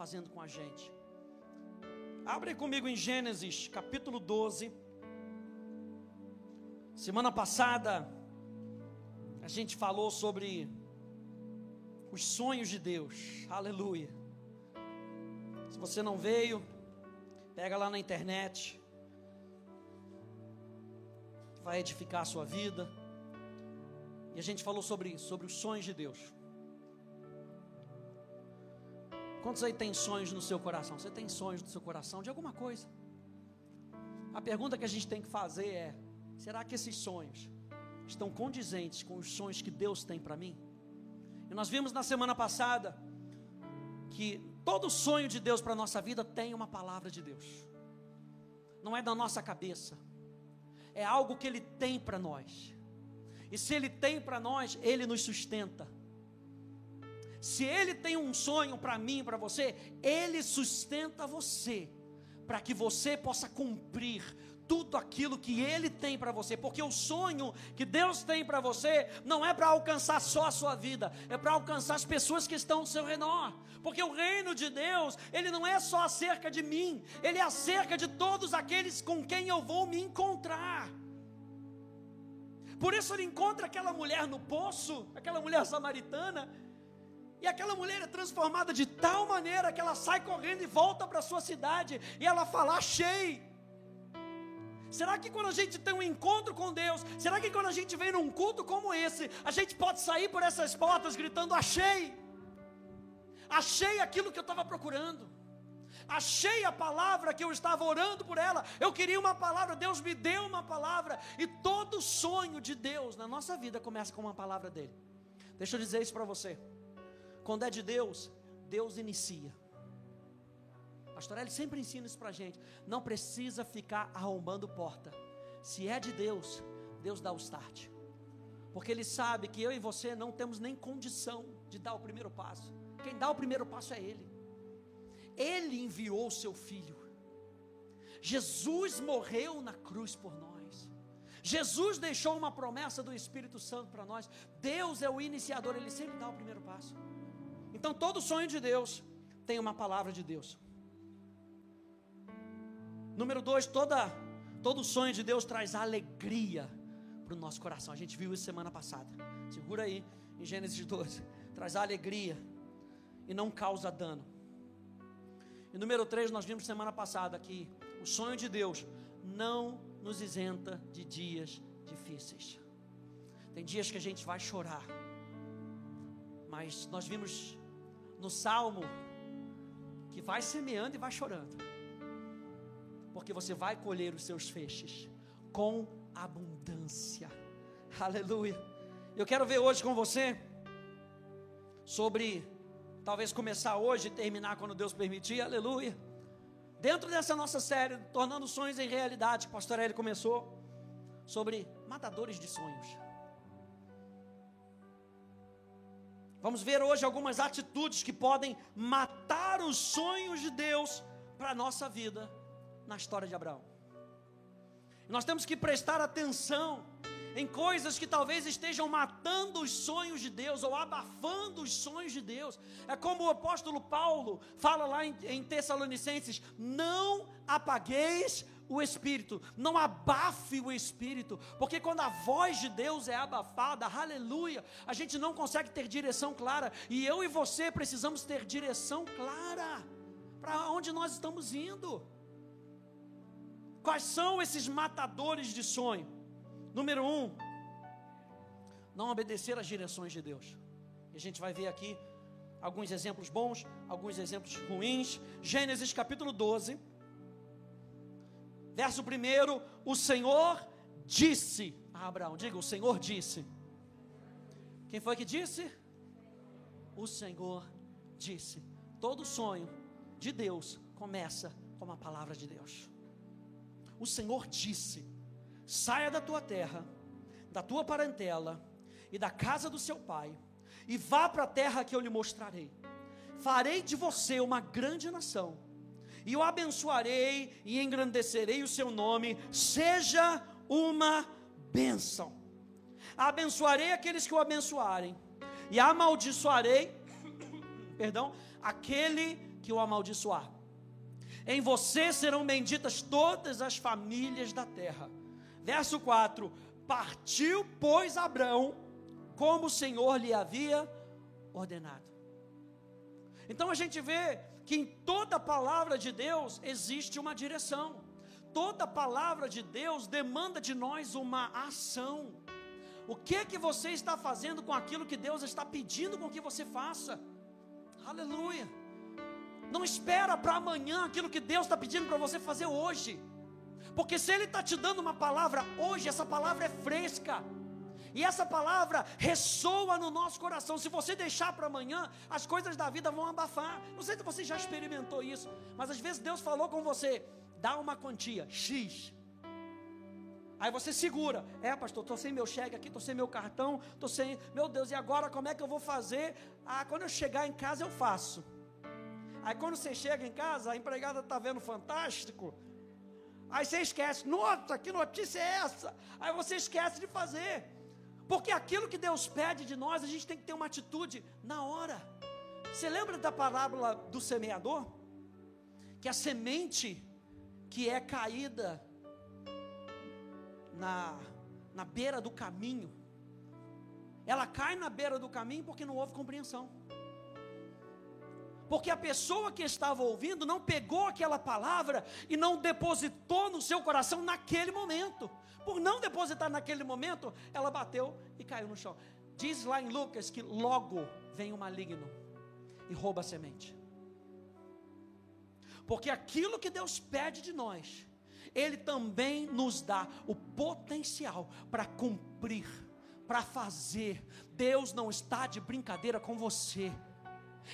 fazendo com a gente. Abre comigo em Gênesis, capítulo 12. Semana passada, a gente falou sobre os sonhos de Deus. Aleluia. Se você não veio, pega lá na internet. Vai edificar a sua vida. E a gente falou sobre isso, sobre os sonhos de Deus. Quantos aí tem sonhos no seu coração? Você tem sonhos no seu coração de alguma coisa? A pergunta que a gente tem que fazer é: será que esses sonhos estão condizentes com os sonhos que Deus tem para mim? E nós vimos na semana passada que todo sonho de Deus para a nossa vida tem uma palavra de Deus, não é da nossa cabeça, é algo que Ele tem para nós, e se Ele tem para nós, Ele nos sustenta. Se Ele tem um sonho para mim, para você, Ele sustenta você, para que você possa cumprir tudo aquilo que Ele tem para você, porque o sonho que Deus tem para você não é para alcançar só a sua vida, é para alcançar as pessoas que estão ao seu redor, porque o reino de Deus, ele não é só acerca de mim, ele é acerca de todos aqueles com quem eu vou me encontrar. Por isso ele encontra aquela mulher no poço, aquela mulher samaritana, e aquela mulher é transformada de tal maneira que ela sai correndo e volta para sua cidade, e ela fala: Achei. Será que quando a gente tem um encontro com Deus, será que quando a gente vem num culto como esse, a gente pode sair por essas portas gritando: Achei, achei aquilo que eu estava procurando, achei a palavra que eu estava orando por ela, eu queria uma palavra, Deus me deu uma palavra, e todo sonho de Deus na nossa vida começa com uma palavra dele. Deixa eu dizer isso para você, quando é de Deus, Deus inicia. Pastor ele sempre ensina isso para a gente. Não precisa ficar arrombando porta. Se é de Deus, Deus dá o start. Porque Ele sabe que eu e você não temos nem condição de dar o primeiro passo. Quem dá o primeiro passo é Ele. Ele enviou o seu Filho. Jesus morreu na cruz por nós. Jesus deixou uma promessa do Espírito Santo para nós. Deus é o iniciador, Ele sempre dá o primeiro passo. Então todo sonho de Deus tem uma palavra de Deus. Número dois, toda, todo sonho de Deus traz alegria para o nosso coração. A gente viu isso semana passada. Segura aí, em Gênesis 12. Traz alegria e não causa dano. E número três, nós vimos semana passada que o sonho de Deus não nos isenta de dias difíceis. Tem dias que a gente vai chorar, mas nós vimos no Salmo que vai semeando e vai chorando porque você vai colher os seus feixes com abundância. Aleluia. Eu quero ver hoje com você sobre talvez começar hoje e terminar quando Deus permitir. Aleluia. Dentro dessa nossa série, tornando sonhos em realidade, que pastor Eli começou sobre matadores de sonhos. Vamos ver hoje algumas atitudes que podem matar os sonhos de Deus para a nossa vida na história de Abraão. Nós temos que prestar atenção em coisas que talvez estejam matando os sonhos de Deus ou abafando os sonhos de Deus. É como o apóstolo Paulo fala lá em, em Tessalonicenses: não apagueis o espírito, não abafe o espírito, porque quando a voz de Deus é abafada, aleluia, a gente não consegue ter direção clara, e eu e você precisamos ter direção clara para onde nós estamos indo. Quais são esses matadores de sonho? Número um, não obedecer às direções de Deus. E a gente vai ver aqui alguns exemplos bons, alguns exemplos ruins. Gênesis capítulo 12, verso 1: O Senhor disse a Abraão, diga, o Senhor disse. Quem foi que disse? O Senhor disse. Todo sonho de Deus começa com uma palavra de Deus o Senhor disse: saia da tua terra, da tua parentela e da casa do seu pai, e vá para a terra que eu lhe mostrarei. Farei de você uma grande nação, e o abençoarei e engrandecerei o seu nome, seja uma bênção. Abençoarei aqueles que o abençoarem, e amaldiçoarei, perdão, aquele que o amaldiçoar. Em você serão benditas todas as famílias da terra. Verso 4: Partiu, pois, Abraão, como o Senhor lhe havia ordenado. Então a gente vê que em toda palavra de Deus existe uma direção. Toda palavra de Deus demanda de nós uma ação. O que é que você está fazendo com aquilo que Deus está pedindo com que você faça? Aleluia. Não espera para amanhã aquilo que Deus está pedindo para você fazer hoje. Porque se Ele está te dando uma palavra hoje, essa palavra é fresca. E essa palavra ressoa no nosso coração. Se você deixar para amanhã, as coisas da vida vão abafar. Não sei se você já experimentou isso, mas às vezes Deus falou com você: dá uma quantia, X. Aí você segura. É, pastor, estou sem meu cheque aqui, estou sem meu cartão, estou sem. Meu Deus, e agora como é que eu vou fazer? Ah, quando eu chegar em casa eu faço. Aí quando você chega em casa, a empregada está vendo fantástico. Aí você esquece, nossa, que notícia é essa? Aí você esquece de fazer. Porque aquilo que Deus pede de nós, a gente tem que ter uma atitude na hora. Você lembra da parábola do semeador? Que a semente que é caída na, na beira do caminho, ela cai na beira do caminho porque não houve compreensão. Porque a pessoa que estava ouvindo não pegou aquela palavra e não depositou no seu coração naquele momento. Por não depositar naquele momento, ela bateu e caiu no chão. Diz lá em Lucas que logo vem o maligno e rouba a semente. Porque aquilo que Deus pede de nós, Ele também nos dá o potencial para cumprir, para fazer. Deus não está de brincadeira com você.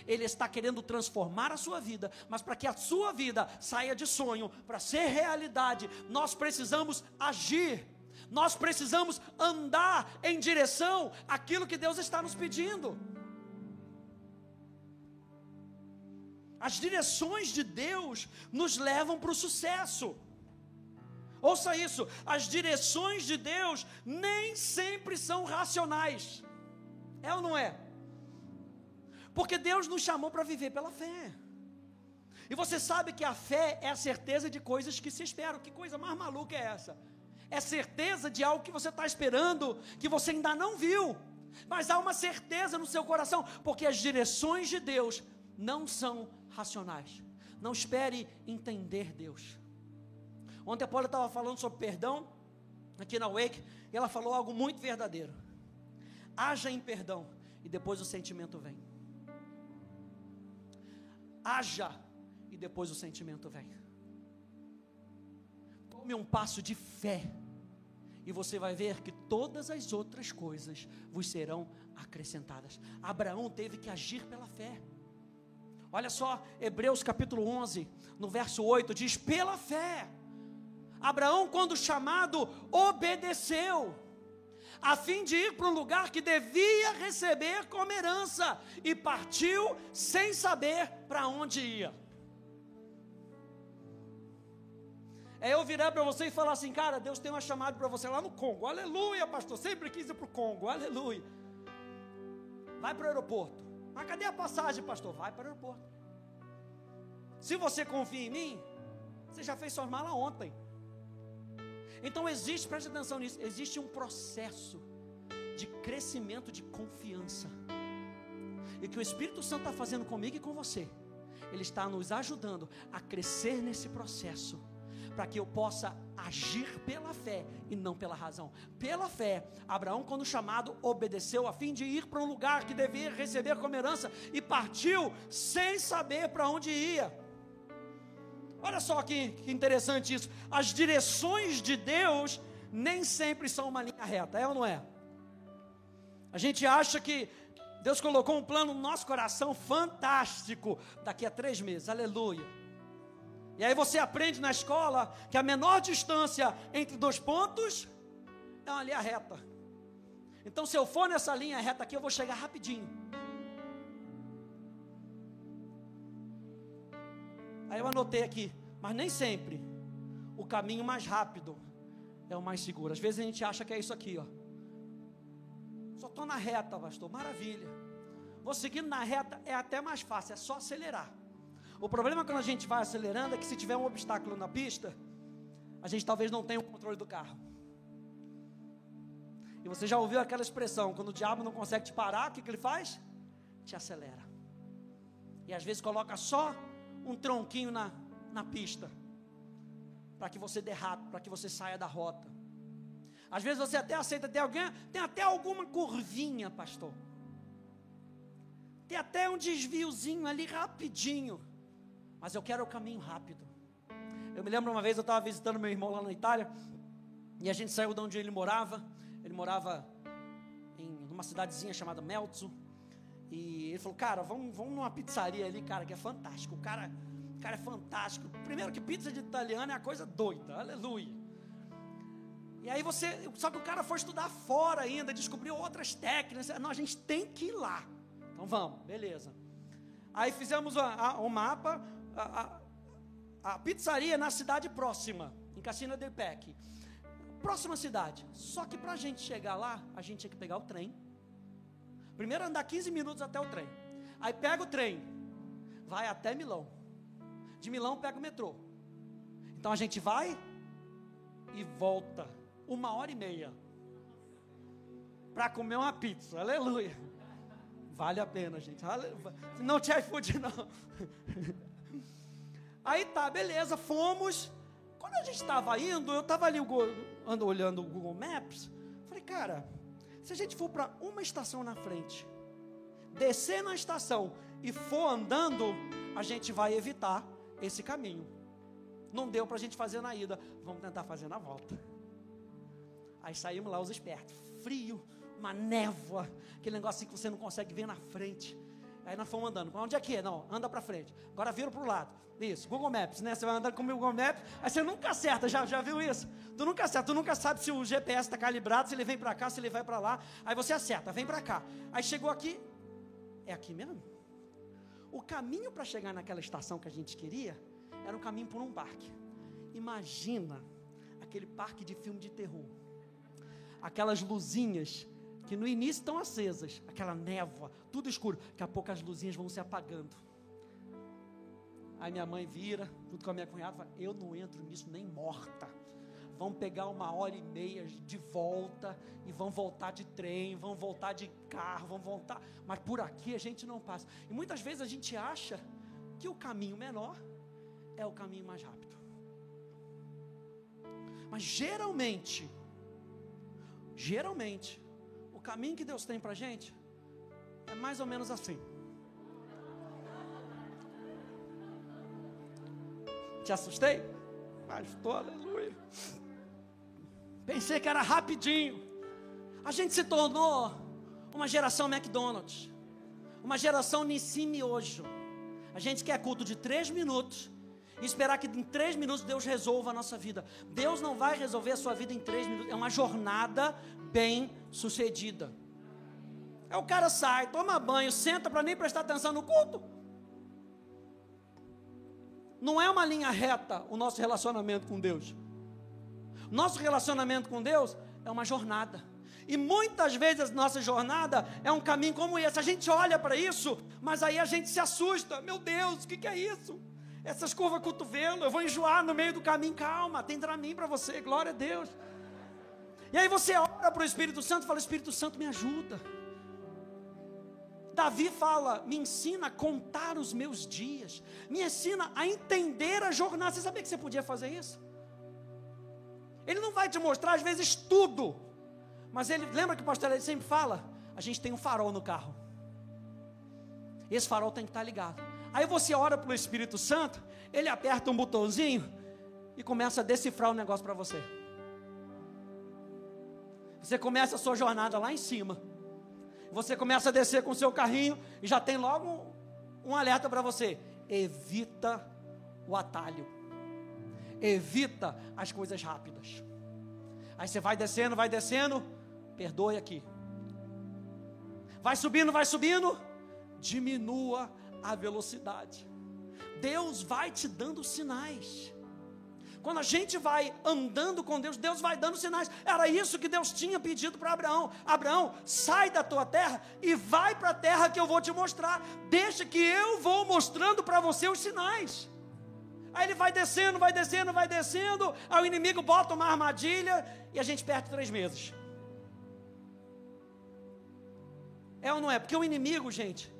Ele está querendo transformar a sua vida, mas para que a sua vida saia de sonho, para ser realidade, nós precisamos agir. Nós precisamos andar em direção àquilo que Deus está nos pedindo. As direções de Deus nos levam para o sucesso. Ouça isso: as direções de Deus nem sempre são racionais. É ou não é? Porque Deus nos chamou para viver pela fé. E você sabe que a fé é a certeza de coisas que se esperam. Que coisa mais maluca é essa? É certeza de algo que você está esperando, que você ainda não viu. Mas há uma certeza no seu coração, porque as direções de Deus não são racionais. Não espere entender Deus. Ontem a Paula estava falando sobre perdão, aqui na Wake, e ela falou algo muito verdadeiro. Haja em perdão, e depois o sentimento vem haja e depois o sentimento vem. Tome um passo de fé e você vai ver que todas as outras coisas vos serão acrescentadas. Abraão teve que agir pela fé. Olha só, Hebreus capítulo 11, no verso 8 diz: "Pela fé, Abraão, quando chamado, obedeceu." a fim de ir para um lugar que devia receber como herança, e partiu sem saber para onde ia. É eu virar para você e falar assim, cara, Deus tem uma chamada para você lá no Congo, aleluia, pastor, sempre quis ir para o Congo, aleluia. Vai para o aeroporto. Mas cadê a passagem, pastor? Vai para o aeroporto. Se você confia em mim, você já fez sua mala ontem. Então existe, preste atenção nisso, existe um processo de crescimento de confiança. E que o Espírito Santo está fazendo comigo e com você. Ele está nos ajudando a crescer nesse processo, para que eu possa agir pela fé e não pela razão. Pela fé, Abraão, quando chamado, obedeceu a fim de ir para um lugar que devia receber como herança e partiu sem saber para onde ia. Olha só que, que interessante isso. As direções de Deus nem sempre são uma linha reta, é ou não é? A gente acha que Deus colocou um plano no nosso coração fantástico daqui a três meses, aleluia. E aí você aprende na escola que a menor distância entre dois pontos é uma linha reta. Então, se eu for nessa linha reta aqui, eu vou chegar rapidinho. Aí eu anotei aqui, mas nem sempre o caminho mais rápido é o mais seguro. Às vezes a gente acha que é isso aqui, ó. Só estou na reta, pastor, maravilha. Vou seguindo na reta, é até mais fácil, é só acelerar. O problema quando a gente vai acelerando é que se tiver um obstáculo na pista, a gente talvez não tenha o controle do carro. E você já ouviu aquela expressão: quando o diabo não consegue te parar, o que, que ele faz? Te acelera. E às vezes coloca só um tronquinho na, na pista, para que você derrape, para que você saia da rota. Às vezes você até aceita ter alguém, tem até alguma curvinha, pastor. Tem até um desviozinho ali rapidinho. Mas eu quero o caminho rápido. Eu me lembro uma vez eu estava visitando meu irmão lá na Itália. E a gente saiu de onde ele morava. Ele morava em uma cidadezinha chamada Melzo. E ele falou, cara, vamos, vamos numa pizzaria ali, cara, que é fantástico. O cara, o cara é fantástico. Primeiro que pizza de italiano é a coisa doida. Aleluia. E aí você, só que o cara foi estudar fora ainda, descobriu outras técnicas. Não, a gente tem que ir lá. Então vamos, beleza. Aí fizemos o mapa, a, a, a, pizzaria na cidade próxima, em Cassina del Pec. Próxima cidade. Só que para a gente chegar lá, a gente tinha que pegar o trem. Primeiro andar 15 minutos até o trem. Aí pega o trem, vai até Milão. De Milão pega o metrô. Então a gente vai e volta uma hora e meia para comer uma pizza. Aleluia. Vale a pena, gente. Não tinha iFood, não. Aí tá, beleza, fomos. Quando a gente estava indo, eu estava ali ando olhando o Google Maps. Falei, cara, se a gente for para uma estação na frente, descer na estação e for andando, a gente vai evitar esse caminho. Não deu para a gente fazer na ida, vamos tentar fazer na volta. Aí saímos lá os espertos, frio, uma névoa, aquele negócio assim que você não consegue ver na frente. Aí nós fomos andando. Onde é que é? Não, anda para frente. Agora vira para o lado. Isso, Google Maps, né? Você vai andando com o Google Maps, aí você nunca acerta, já, já viu isso? Tu nunca acerta, tu nunca sabe se o GPS está calibrado, se ele vem para cá, se ele vai para lá. Aí você acerta, vem para cá. Aí chegou aqui, é aqui mesmo? O caminho para chegar naquela estação que a gente queria era um caminho por um parque. Imagina aquele parque de filme de terror. Aquelas luzinhas que no início estão acesas, aquela névoa, tudo escuro. Daqui a pouco as luzinhas vão se apagando. Aí minha mãe vira, junto com a minha cunhada, fala: Eu não entro nisso nem morta. Vão pegar uma hora e meia de volta e vão voltar de trem, vão voltar de carro, vão voltar. Mas por aqui a gente não passa. E muitas vezes a gente acha que o caminho menor é o caminho mais rápido. Mas geralmente, geralmente, caminho que Deus tem para gente é mais ou menos assim. Te assustei? Pastor, aleluia. Pensei que era rapidinho. A gente se tornou uma geração McDonald's, uma geração Nissim hoje. A gente quer culto de três minutos e esperar que em três minutos Deus resolva a nossa vida. Deus não vai resolver a sua vida em três minutos. É uma jornada bem sucedida. É o cara sai, toma banho, senta para nem prestar atenção no culto. Não é uma linha reta o nosso relacionamento com Deus. Nosso relacionamento com Deus é uma jornada. E muitas vezes a nossa jornada é um caminho como esse. A gente olha para isso, mas aí a gente se assusta. Meu Deus, o que, que é isso? Essas curvas cotovelo, eu vou enjoar no meio do caminho. Calma, tem mim para você, glória a Deus. E aí você ora para o Espírito Santo e fala: Espírito Santo, me ajuda. Davi fala: me ensina a contar os meus dias, me ensina a entender a jornada. Você sabia que você podia fazer isso? Ele não vai te mostrar, às vezes, tudo, mas ele lembra que o pastor sempre fala: a gente tem um farol no carro, esse farol tem que estar ligado. Aí você ora para o Espírito Santo, ele aperta um botãozinho e começa a decifrar o negócio para você. Você começa a sua jornada lá em cima. Você começa a descer com o seu carrinho e já tem logo um, um alerta para você. Evita o atalho. Evita as coisas rápidas. Aí você vai descendo, vai descendo, perdoe aqui. Vai subindo, vai subindo, diminua a velocidade. Deus vai te dando sinais. Quando a gente vai andando com Deus, Deus vai dando sinais. Era isso que Deus tinha pedido para Abraão: Abraão, sai da tua terra e vai para a terra que eu vou te mostrar. Deixa que eu vou mostrando para você os sinais. Aí ele vai descendo, vai descendo, vai descendo. Aí o inimigo bota uma armadilha e a gente perde três meses. É ou não é? Porque o inimigo, gente,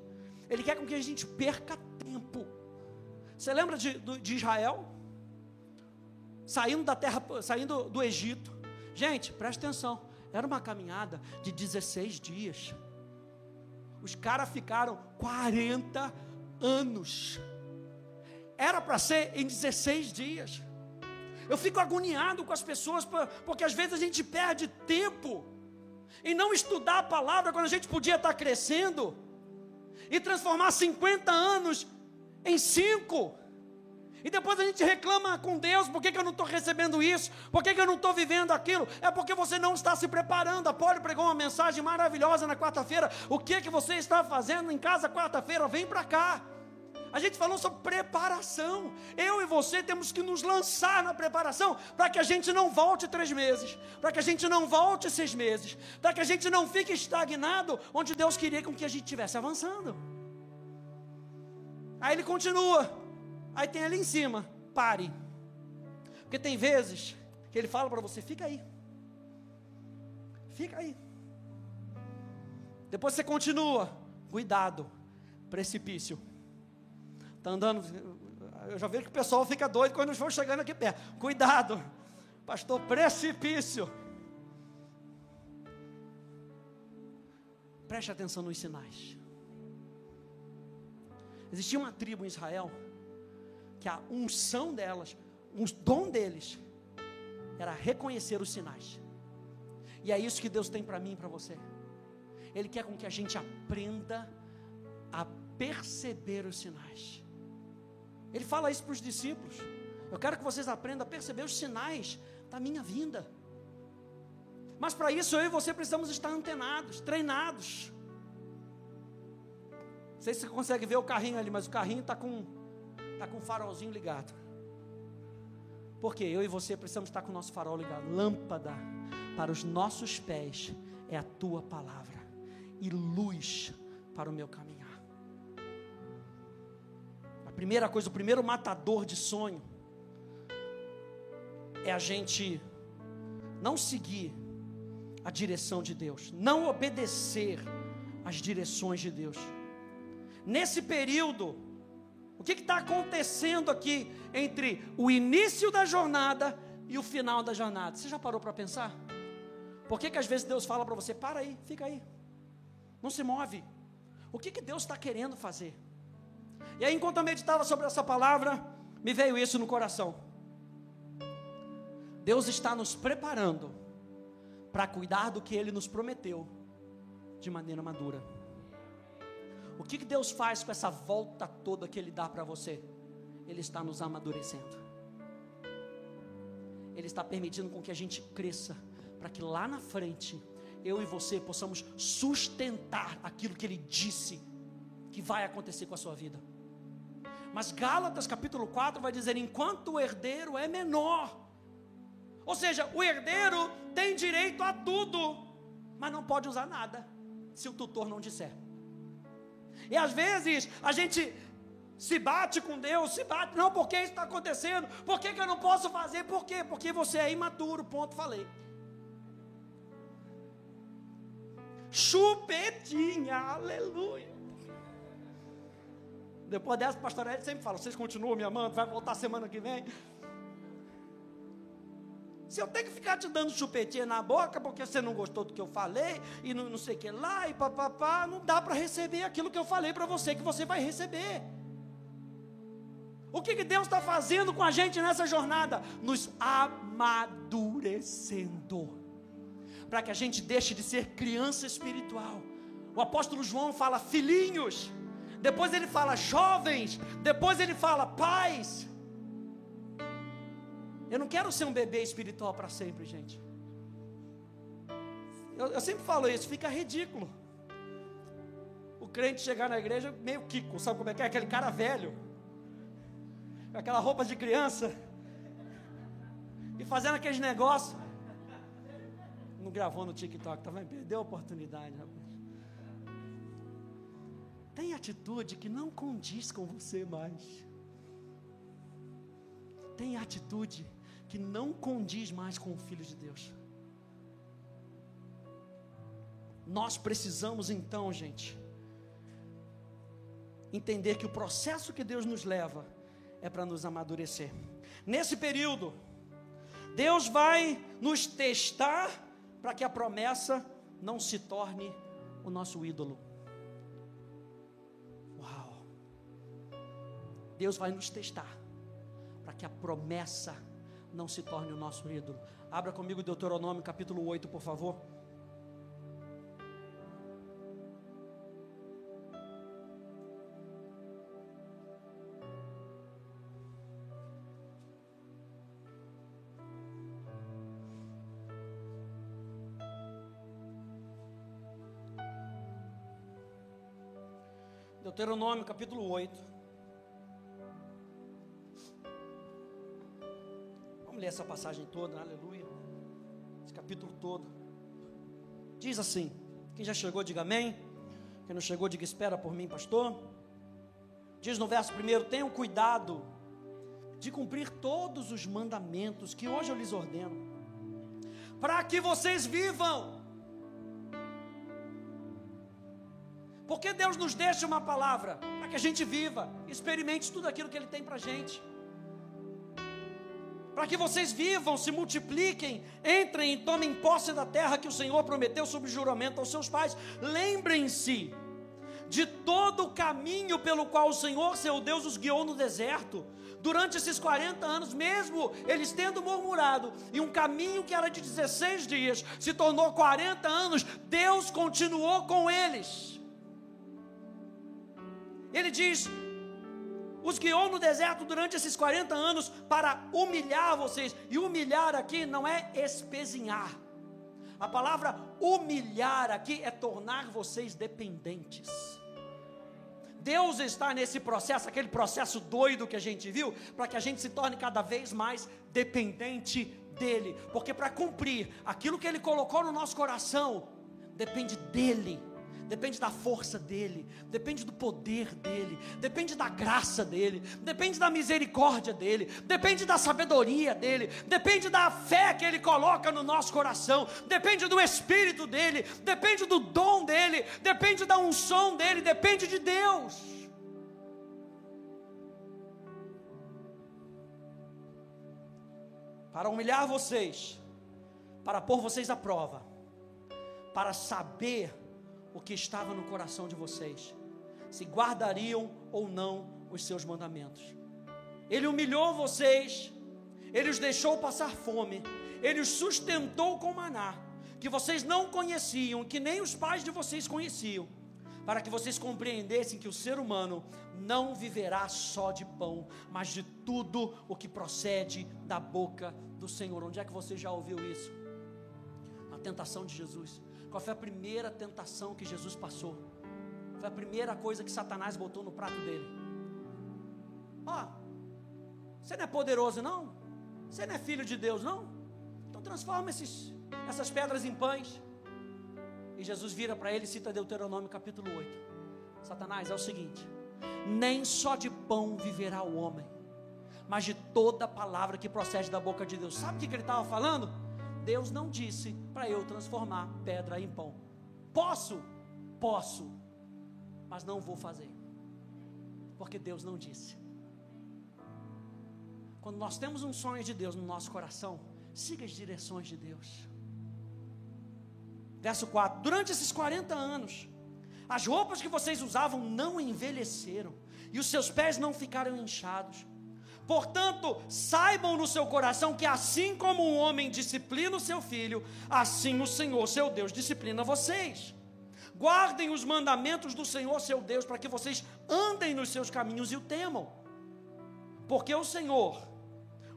ele quer com que a gente perca tempo. Você lembra de, de Israel? Saindo da terra, saindo do Egito. Gente, presta atenção. Era uma caminhada de 16 dias. Os caras ficaram 40 anos. Era para ser em 16 dias. Eu fico agoniado com as pessoas, porque às vezes a gente perde tempo em não estudar a palavra quando a gente podia estar crescendo e transformar 50 anos em 5. E depois a gente reclama com Deus, por que, que eu não estou recebendo isso? Por que, que eu não estou vivendo aquilo? É porque você não está se preparando. A Poli pregou uma mensagem maravilhosa na quarta-feira. O que que você está fazendo em casa quarta-feira? Vem para cá. A gente falou sobre preparação. Eu e você temos que nos lançar na preparação para que a gente não volte três meses, para que a gente não volte seis meses, para que a gente não fique estagnado onde Deus queria com que a gente estivesse avançando. Aí ele continua. Aí tem ali em cima, pare. Porque tem vezes que ele fala para você, fica aí. Fica aí. Depois você continua, cuidado, precipício. Está andando, eu já vejo que o pessoal fica doido quando eles vão chegando aqui perto. Cuidado, pastor, precipício. Preste atenção nos sinais. Existia uma tribo em Israel que a unção delas, o dom deles, era reconhecer os sinais. E é isso que Deus tem para mim e para você. Ele quer com que a gente aprenda a perceber os sinais. Ele fala isso para os discípulos. Eu quero que vocês aprendam a perceber os sinais da minha vinda. Mas para isso eu e você precisamos estar antenados, treinados. Não sei se você consegue ver o carrinho ali, mas o carrinho está com, tá com o farolzinho ligado. Porque eu e você precisamos estar com o nosso farol ligado. Lâmpada para os nossos pés é a tua palavra, e luz para o meu caminho primeira coisa, o primeiro matador de sonho é a gente não seguir a direção de Deus, não obedecer às direções de Deus. Nesse período, o que está acontecendo aqui entre o início da jornada e o final da jornada? Você já parou para pensar? Por que, que às vezes Deus fala para você, para aí, fica aí, não se move? O que, que Deus está querendo fazer? E aí, enquanto eu meditava sobre essa palavra, me veio isso no coração. Deus está nos preparando para cuidar do que Ele nos prometeu de maneira madura. O que, que Deus faz com essa volta toda que Ele dá para você? Ele está nos amadurecendo. Ele está permitindo com que a gente cresça, para que lá na frente, eu e você possamos sustentar aquilo que Ele disse que vai acontecer com a sua vida. Mas Gálatas capítulo 4 vai dizer: enquanto o herdeiro é menor. Ou seja, o herdeiro tem direito a tudo, mas não pode usar nada, se o tutor não disser. E às vezes a gente se bate com Deus, se bate, não, por que isso está acontecendo? Por que, que eu não posso fazer? Por quê? Porque você é imaturo, ponto, falei. Chupetinha, aleluia. Depois dessa, o pastor Ed sempre fala: vocês continuam me amando, vai voltar semana que vem. Se eu tenho que ficar te dando chupetinha na boca porque você não gostou do que eu falei e não, não sei o que lá e papapá, não dá para receber aquilo que eu falei para você que você vai receber. O que, que Deus está fazendo com a gente nessa jornada? Nos amadurecendo, para que a gente deixe de ser criança espiritual. O apóstolo João fala: filhinhos depois ele fala jovens, depois ele fala pais. Eu não quero ser um bebê espiritual para sempre, gente. Eu, eu, sempre falo isso, fica ridículo. O crente chegar na igreja meio Kiko, sabe como é que é? Aquele cara velho, aquela roupa de criança. e fazendo aqueles negócios. Não gravou no TikTok, tá? Vai perder a oportunidade, rapaz. Tem atitude que não condiz com você mais. Tem atitude que não condiz mais com o Filho de Deus. Nós precisamos então, gente, entender que o processo que Deus nos leva é para nos amadurecer. Nesse período, Deus vai nos testar para que a promessa não se torne o nosso ídolo. Deus vai nos testar para que a promessa não se torne o nosso ídolo. Abra comigo Deuteronômio capítulo 8, por favor. Deuteronômio capítulo 8. Ler essa passagem toda, aleluia. Esse capítulo todo. Diz assim: quem já chegou, diga amém. Quem não chegou, diga espera por mim, pastor. Diz no verso primeiro: tenham cuidado de cumprir todos os mandamentos que hoje eu lhes ordeno, para que vocês vivam Porque Deus nos deixa uma palavra para que a gente viva, experimente tudo aquilo que Ele tem para a gente. Para que vocês vivam, se multipliquem, entrem e tomem posse da terra que o Senhor prometeu sob juramento aos seus pais. Lembrem-se de todo o caminho pelo qual o Senhor, seu Deus, os guiou no deserto. Durante esses 40 anos, mesmo eles tendo murmurado, e um caminho que era de 16 dias se tornou 40 anos, Deus continuou com eles. Ele diz: os guiou no deserto durante esses 40 anos para humilhar vocês. E humilhar aqui não é espezinhar. A palavra humilhar aqui é tornar vocês dependentes. Deus está nesse processo, aquele processo doido que a gente viu, para que a gente se torne cada vez mais dependente dEle. Porque para cumprir aquilo que Ele colocou no nosso coração, depende dEle depende da força dele, depende do poder dele, depende da graça dele, depende da misericórdia dele, depende da sabedoria dele, depende da fé que ele coloca no nosso coração, depende do espírito dele, depende do dom dele, depende da unção dele, depende de Deus. Para humilhar vocês, para pôr vocês à prova, para saber o que estava no coração de vocês, se guardariam ou não os seus mandamentos. Ele humilhou vocês, ele os deixou passar fome, ele os sustentou com maná, que vocês não conheciam, que nem os pais de vocês conheciam, para que vocês compreendessem que o ser humano não viverá só de pão, mas de tudo o que procede da boca do Senhor. Onde é que você já ouviu isso? Na tentação de Jesus. Qual foi a primeira tentação que Jesus passou? Foi a primeira coisa que Satanás botou no prato dele. Ó, você não é poderoso não? Você não é filho de Deus não? Então transforma esses, essas pedras em pães. E Jesus vira para ele e cita Deuteronômio capítulo 8. Satanás, é o seguinte: nem só de pão viverá o homem, mas de toda palavra que procede da boca de Deus. Sabe o que ele estava falando? Deus não disse para eu transformar pedra em pão. Posso? Posso, mas não vou fazer, porque Deus não disse. Quando nós temos um sonho de Deus no nosso coração, siga as direções de Deus. Verso 4: Durante esses 40 anos, as roupas que vocês usavam não envelheceram, e os seus pés não ficaram inchados. Portanto, saibam no seu coração que assim como um homem disciplina o seu filho, assim o Senhor, seu Deus, disciplina vocês. Guardem os mandamentos do Senhor, seu Deus, para que vocês andem nos seus caminhos e o temam. Porque o Senhor,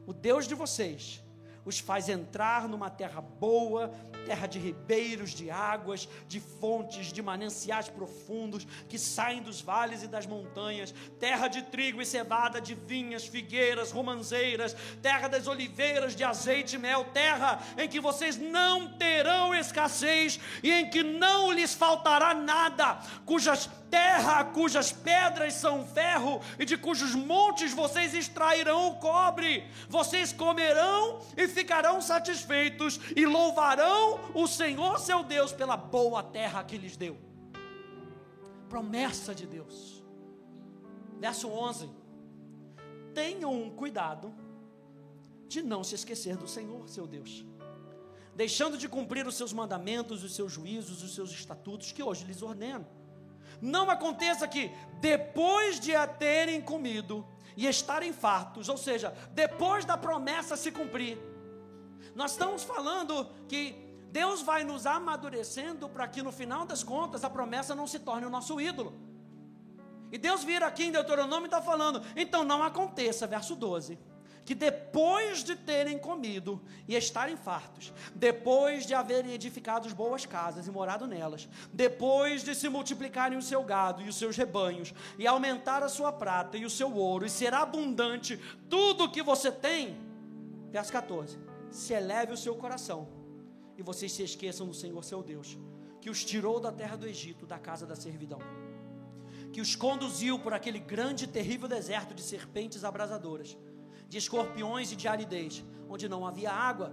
o Deus de vocês, os faz entrar numa terra boa, terra de ribeiros, de águas, de fontes, de mananciais profundos que saem dos vales e das montanhas, terra de trigo e cevada, de vinhas, figueiras, romanzeiras, terra das oliveiras, de azeite e mel, terra em que vocês não terão escassez e em que não lhes faltará nada, cujas terra cujas pedras são ferro e de cujos montes vocês extrairão o cobre. Vocês comerão e ficarão satisfeitos e louvarão o Senhor seu Deus pela boa terra que lhes deu. Promessa de Deus. Verso 11. Tenham cuidado de não se esquecer do Senhor seu Deus deixando de cumprir os seus mandamentos, os seus juízos, os seus estatutos que hoje lhes ordeno não aconteça que, depois de a terem comido e estarem fartos, ou seja, depois da promessa se cumprir, nós estamos falando que Deus vai nos amadurecendo para que no final das contas a promessa não se torne o nosso ídolo. E Deus vira aqui em Deuteronômio e está falando, então não aconteça, verso 12 que depois de terem comido e estarem fartos, depois de haverem edificado boas casas e morado nelas, depois de se multiplicarem o seu gado e os seus rebanhos, e aumentar a sua prata e o seu ouro, e ser abundante tudo o que você tem, verso 14: se eleve o seu coração, e vocês se esqueçam do Senhor seu Deus, que os tirou da terra do Egito, da casa da servidão que os conduziu por aquele grande e terrível deserto de serpentes abrasadoras, de escorpiões e de aridez, onde não havia água,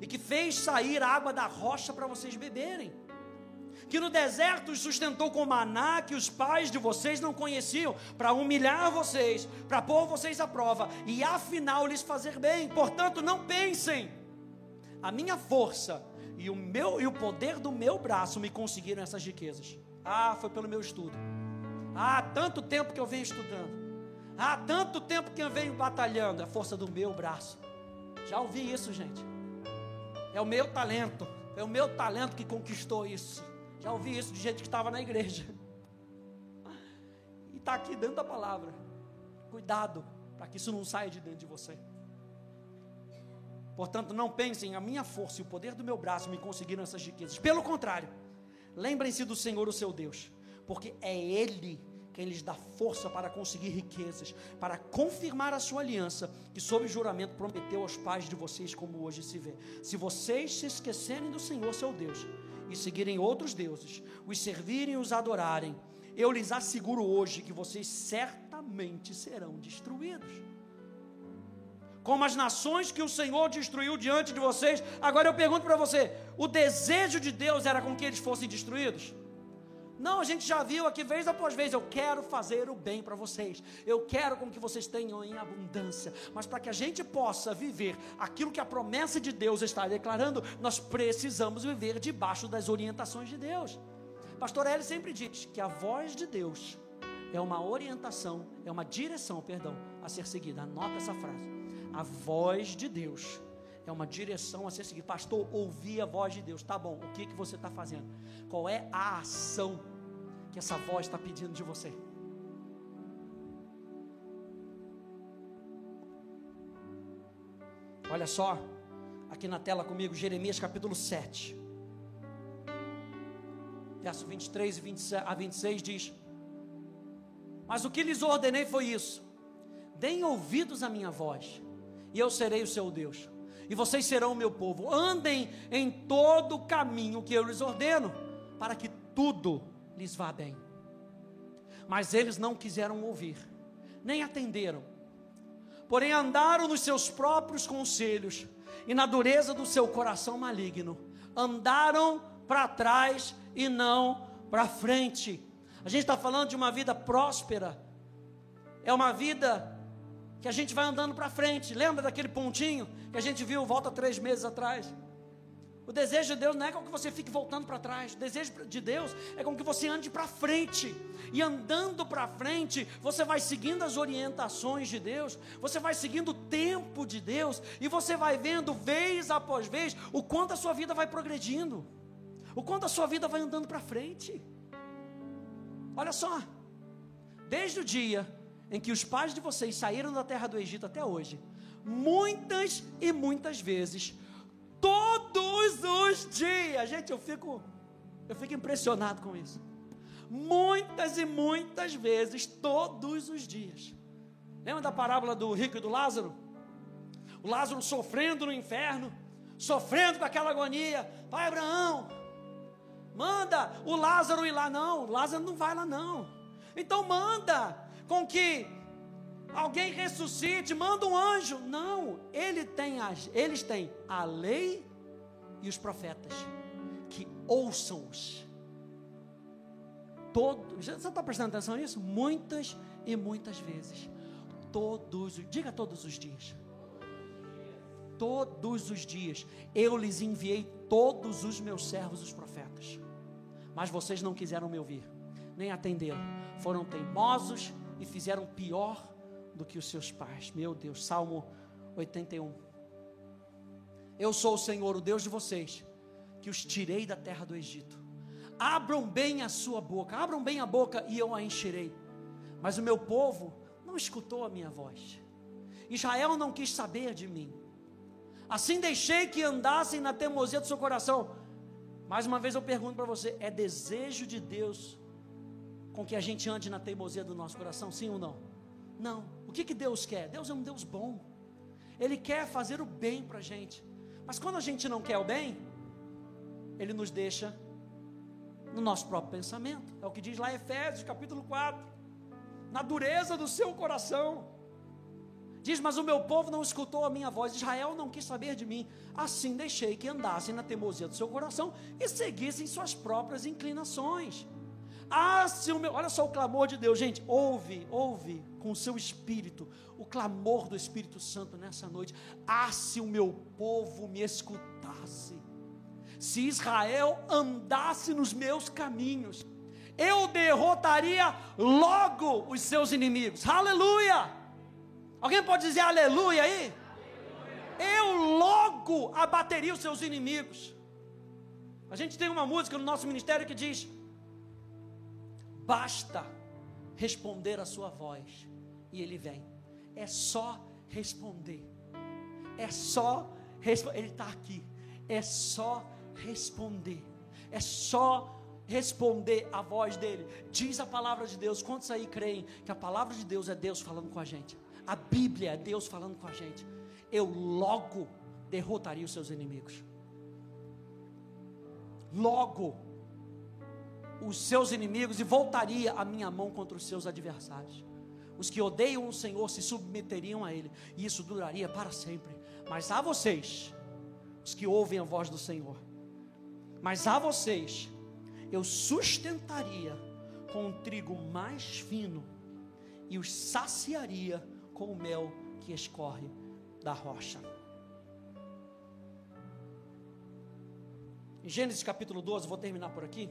e que fez sair água da rocha para vocês beberem. Que no deserto os sustentou com maná que os pais de vocês não conheciam, para humilhar vocês, para pôr vocês à prova e afinal lhes fazer bem. Portanto, não pensem, a minha força e o meu e o poder do meu braço me conseguiram essas riquezas. Ah, foi pelo meu estudo. Ah, tanto tempo que eu venho estudando. Há tanto tempo que eu venho batalhando, é a força do meu braço. Já ouvi isso, gente. É o meu talento, é o meu talento que conquistou isso. Já ouvi isso de gente que estava na igreja. E está aqui dentro da palavra. Cuidado, para que isso não saia de dentro de você. Portanto, não pensem, a minha força e o poder do meu braço me conseguiram essas riquezas. Pelo contrário, lembrem-se do Senhor, o seu Deus, porque é Ele quem lhes dá força para conseguir riquezas, para confirmar a sua aliança, que sob juramento prometeu aos pais de vocês, como hoje se vê. Se vocês se esquecerem do Senhor seu Deus e seguirem outros deuses, os servirem e os adorarem, eu lhes asseguro hoje que vocês certamente serão destruídos. Como as nações que o Senhor destruiu diante de vocês, agora eu pergunto para você: o desejo de Deus era com que eles fossem destruídos? Não, a gente já viu aqui vez após vez. Eu quero fazer o bem para vocês. Eu quero com que vocês tenham em abundância. Mas para que a gente possa viver aquilo que a promessa de Deus está declarando, nós precisamos viver debaixo das orientações de Deus. Pastor Eli sempre diz que a voz de Deus é uma orientação, é uma direção, perdão, a ser seguida. Anota essa frase. A voz de Deus é uma direção a ser seguida. Pastor, ouvir a voz de Deus. Tá bom, o que, que você está fazendo? Qual é a ação que essa voz está pedindo de você. Olha só, aqui na tela comigo, Jeremias capítulo 7, verso 23 e 20, a 26 diz: Mas o que lhes ordenei foi isso: deem ouvidos à minha voz, e eu serei o seu Deus, e vocês serão o meu povo. Andem em todo o caminho que eu lhes ordeno, para que tudo lhes vá bem. Mas eles não quiseram ouvir, nem atenderam. Porém, andaram nos seus próprios conselhos e na dureza do seu coração maligno. Andaram para trás e não para frente. A gente está falando de uma vida próspera. É uma vida que a gente vai andando para frente. Lembra daquele pontinho que a gente viu volta três meses atrás? O desejo de Deus não é com que você fique voltando para trás. O desejo de Deus é com que você ande para frente. E andando para frente, você vai seguindo as orientações de Deus, você vai seguindo o tempo de Deus, e você vai vendo vez após vez o quanto a sua vida vai progredindo, o quanto a sua vida vai andando para frente. Olha só, desde o dia em que os pais de vocês saíram da terra do Egito até hoje, muitas e muitas vezes, todos os dias. Gente, eu fico eu fico impressionado com isso. Muitas e muitas vezes, todos os dias. Lembra da parábola do rico e do Lázaro? O Lázaro sofrendo no inferno, sofrendo com aquela agonia. Pai Abraão, manda o Lázaro ir lá. Não, o Lázaro não vai lá não. Então manda com que alguém ressuscite, manda um anjo. Não, ele tem as, eles têm a lei e os profetas que ouçam-os. Todo, você está prestando atenção nisso? Muitas e muitas vezes. Todos, diga todos os dias. Todos os dias eu lhes enviei todos os meus servos, os profetas. Mas vocês não quiseram me ouvir, nem atenderam. Foram teimosos e fizeram pior do que os seus pais. Meu Deus, Salmo 81. Eu sou o Senhor, o Deus de vocês, que os tirei da terra do Egito. Abram bem a sua boca, abram bem a boca e eu a encherei. Mas o meu povo não escutou a minha voz. Israel não quis saber de mim. Assim deixei que andassem na teimosia do seu coração. Mais uma vez eu pergunto para você: é desejo de Deus com que a gente ande na teimosia do nosso coração, sim ou não? Não. O que, que Deus quer? Deus é um Deus bom. Ele quer fazer o bem para a gente. Mas quando a gente não quer o bem, Ele nos deixa no nosso próprio pensamento. É o que diz lá Efésios, capítulo 4. Na dureza do seu coração. Diz, mas o meu povo não escutou a minha voz, Israel não quis saber de mim. Assim deixei que andassem na teimosia do seu coração e seguissem suas próprias inclinações. Ah, se o meu, olha só o clamor de Deus, gente, ouve, ouve com o seu espírito, o clamor do Espírito Santo nessa noite. Ah, se o meu povo me escutasse, se Israel andasse nos meus caminhos, eu derrotaria logo os seus inimigos. Aleluia! Alguém pode dizer aleluia aí? Eu logo abateria os seus inimigos. A gente tem uma música no nosso ministério que diz: Basta responder a sua voz e ele vem. É só responder. É só responder. Ele está aqui. É só responder. É só responder a voz dele. Diz a palavra de Deus. Quantos aí creem que a palavra de Deus é Deus falando com a gente? A Bíblia é Deus falando com a gente. Eu logo derrotaria os seus inimigos. Logo os seus inimigos e voltaria a minha mão contra os seus adversários. Os que odeiam o Senhor se submeteriam a Ele, e isso duraria para sempre. Mas a vocês, os que ouvem a voz do Senhor, mas a vocês, eu sustentaria com o trigo mais fino e os saciaria com o mel que escorre da rocha. Em Gênesis capítulo 12, vou terminar por aqui.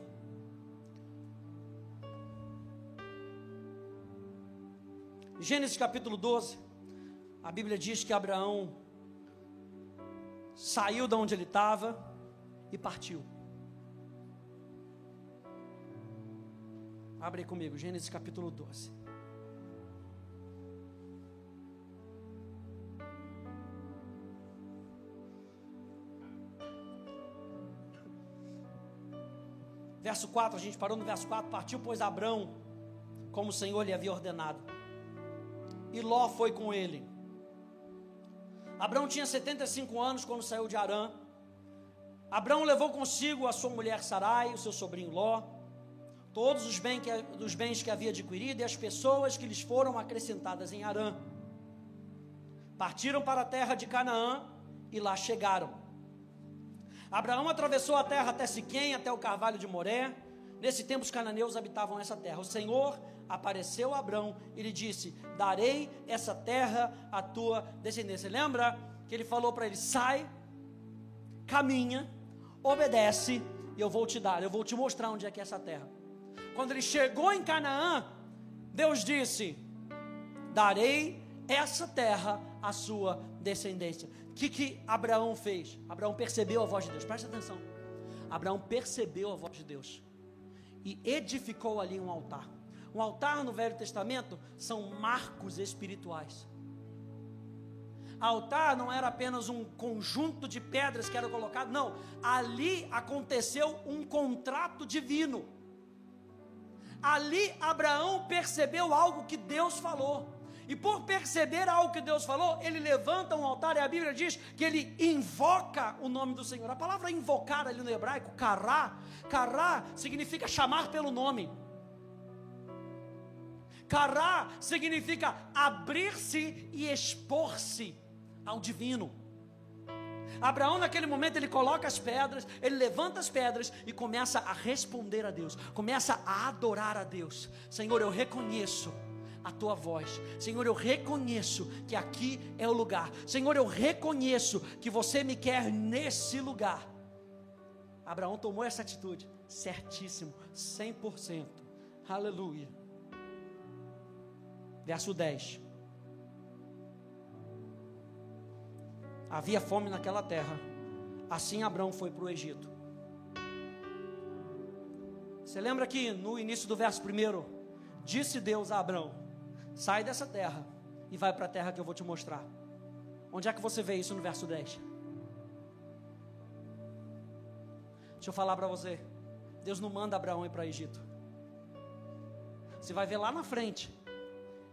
Gênesis capítulo 12, a Bíblia diz que Abraão saiu de onde ele estava e partiu. Abre comigo, Gênesis capítulo 12. Verso 4, a gente parou no verso 4, partiu pois Abraão, como o Senhor lhe havia ordenado e Ló foi com ele. Abraão tinha 75 anos quando saiu de Arã. Abraão levou consigo a sua mulher Sarai, o seu sobrinho Ló, todos os bens que, dos bens que havia adquirido e as pessoas que lhes foram acrescentadas em Arã. Partiram para a terra de Canaã e lá chegaram. Abraão atravessou a terra até Siquém, até o carvalho de Moré. Nesse tempo os cananeus habitavam essa terra. O Senhor apareceu a Abrão e lhe disse: Darei essa terra à tua descendência. Lembra que ele falou para ele: Sai, caminha, obedece, e eu vou te dar, eu vou te mostrar onde é que é essa terra. Quando ele chegou em Canaã, Deus disse: Darei essa terra à sua descendência. O que, que Abraão fez? Abraão percebeu a voz de Deus, presta atenção. Abraão percebeu a voz de Deus e edificou ali um altar Um altar no Velho Testamento são marcos espirituais. Altar não era apenas um conjunto de pedras que era colocado, não. Ali aconteceu um contrato divino. Ali Abraão percebeu algo que Deus falou. E por perceber algo que Deus falou, ele levanta um altar e a Bíblia diz que ele invoca o nome do Senhor. A palavra invocar ali no hebraico, kará, kará significa chamar pelo nome. Kará significa abrir-se e expor-se ao divino. Abraão, naquele momento, ele coloca as pedras, ele levanta as pedras e começa a responder a Deus, começa a adorar a Deus. Senhor, eu reconheço a tua voz. Senhor, eu reconheço que aqui é o lugar. Senhor, eu reconheço que você me quer nesse lugar. Abraão tomou essa atitude, certíssimo, 100%. Aleluia. Verso 10. Havia fome naquela terra. Assim Abraão foi para o Egito. Você lembra que no início do verso primeiro, disse Deus a Abraão: Sai dessa terra e vai para a terra que eu vou te mostrar. Onde é que você vê isso no verso 10? Deixa eu falar para você. Deus não manda Abraão ir para o Egito. Você vai ver lá na frente,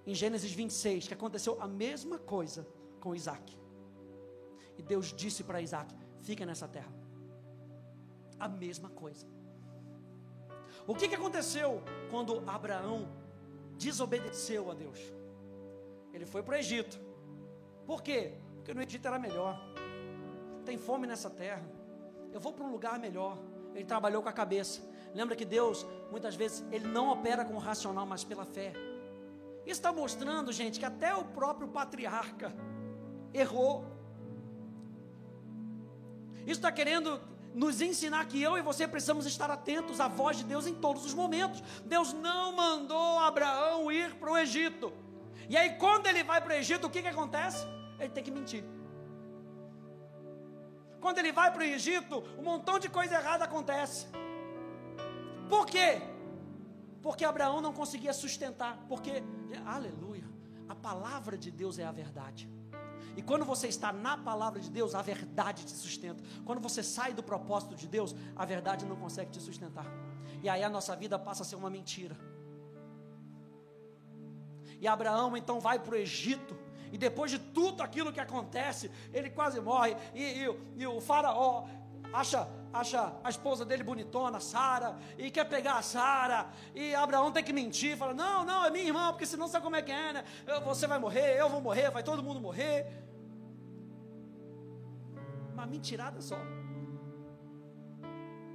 em Gênesis 26, que aconteceu a mesma coisa com Isaac. E Deus disse para Isaac: fica nessa terra. A mesma coisa. O que, que aconteceu quando Abraão desobedeceu a Deus? Ele foi para o Egito. Por quê? Porque no Egito era melhor. Tem fome nessa terra. Eu vou para um lugar melhor. Ele trabalhou com a cabeça. Lembra que Deus, muitas vezes, Ele não opera com o racional, mas pela fé. Isso está mostrando, gente, que até o próprio patriarca errou. Isso está querendo nos ensinar que eu e você precisamos estar atentos à voz de Deus em todos os momentos. Deus não mandou Abraão ir para o Egito. E aí, quando ele vai para o Egito, o que, que acontece? Ele tem que mentir. Quando ele vai para o Egito, um montão de coisa errada acontece. Por quê? Porque Abraão não conseguia sustentar. Porque, aleluia, a palavra de Deus é a verdade. E quando você está na palavra de Deus, a verdade te sustenta. Quando você sai do propósito de Deus, a verdade não consegue te sustentar. E aí a nossa vida passa a ser uma mentira. E Abraão então vai para o Egito. E depois de tudo aquilo que acontece, ele quase morre. E, e, e o faraó acha, acha a esposa dele bonitona, Sara, e quer pegar a Sara, e Abraão tem que mentir, fala: Não, não, é minha irmã, porque senão sabe como é que é, né? Você vai morrer, eu vou morrer, vai todo mundo morrer uma mentirada só.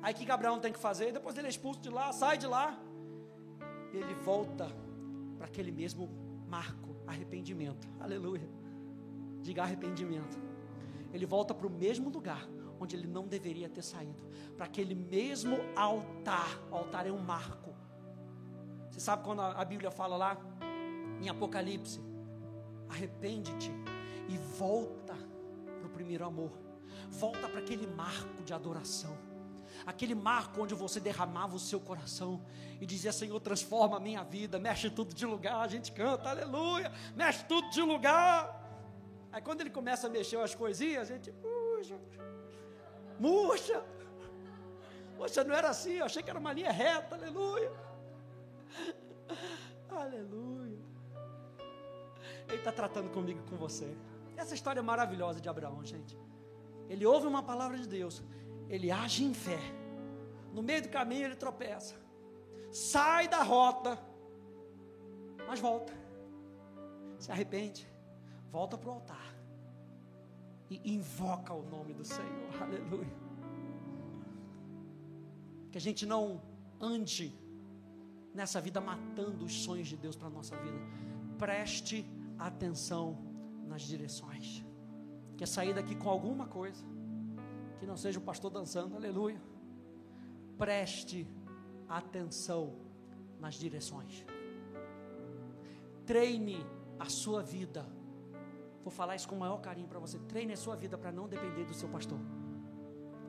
Aí o que Abraão tem que fazer? Depois ele é expulso de lá, sai de lá. Ele volta para aquele mesmo marco, arrependimento. Aleluia. Diga arrependimento. Ele volta para o mesmo lugar onde ele não deveria ter saído, para aquele mesmo altar. O altar é um marco. Você sabe quando a Bíblia fala lá em Apocalipse: arrepende-te e volta para o primeiro amor volta para aquele marco de adoração. Aquele marco onde você derramava o seu coração e dizia: Senhor, transforma a minha vida, mexe tudo de lugar. A gente canta, aleluia, mexe tudo de lugar. Aí quando ele começa a mexer as coisinhas, a gente, puxa, murcha. Poxa, não era assim, eu achei que era uma linha reta, aleluia. Aleluia. Ele está tratando comigo e com você. Essa história é maravilhosa de Abraão, gente ele ouve uma palavra de Deus, ele age em fé. No meio do caminho ele tropeça, sai da rota, mas volta, se arrepende, volta para o altar e invoca o nome do Senhor, aleluia. Que a gente não ande nessa vida matando os sonhos de Deus para a nossa vida. Preste atenção nas direções. Quer sair daqui com alguma coisa? Que não seja o pastor dançando, aleluia. Preste atenção nas direções. Treine a sua vida. Vou falar isso com o maior carinho para você. Treine a sua vida para não depender do seu pastor.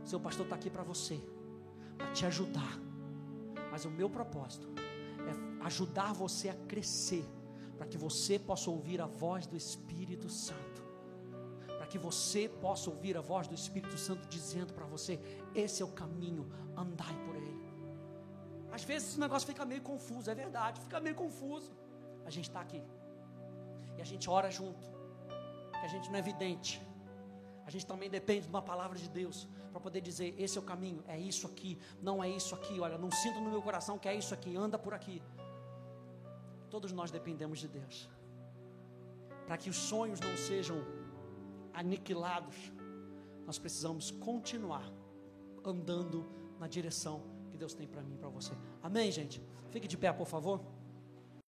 O seu pastor está aqui para você, para te ajudar. Mas o meu propósito é ajudar você a crescer, para que você possa ouvir a voz do Espírito Santo, para que você possa ouvir a voz do Espírito Santo dizendo para você: esse é o caminho, andai por ele. Às vezes esse negócio fica meio confuso, é verdade, fica meio confuso. A gente está aqui e a gente ora junto, que a gente não é evidente. A gente também depende de uma palavra de Deus para poder dizer: esse é o caminho, é isso aqui, não é isso aqui. Olha, não sinto no meu coração que é isso aqui, anda por aqui. Todos nós dependemos de Deus. Para que os sonhos não sejam aniquilados, nós precisamos continuar andando na direção que Deus tem para mim e para você. Amém, gente? Fique de pé, por favor.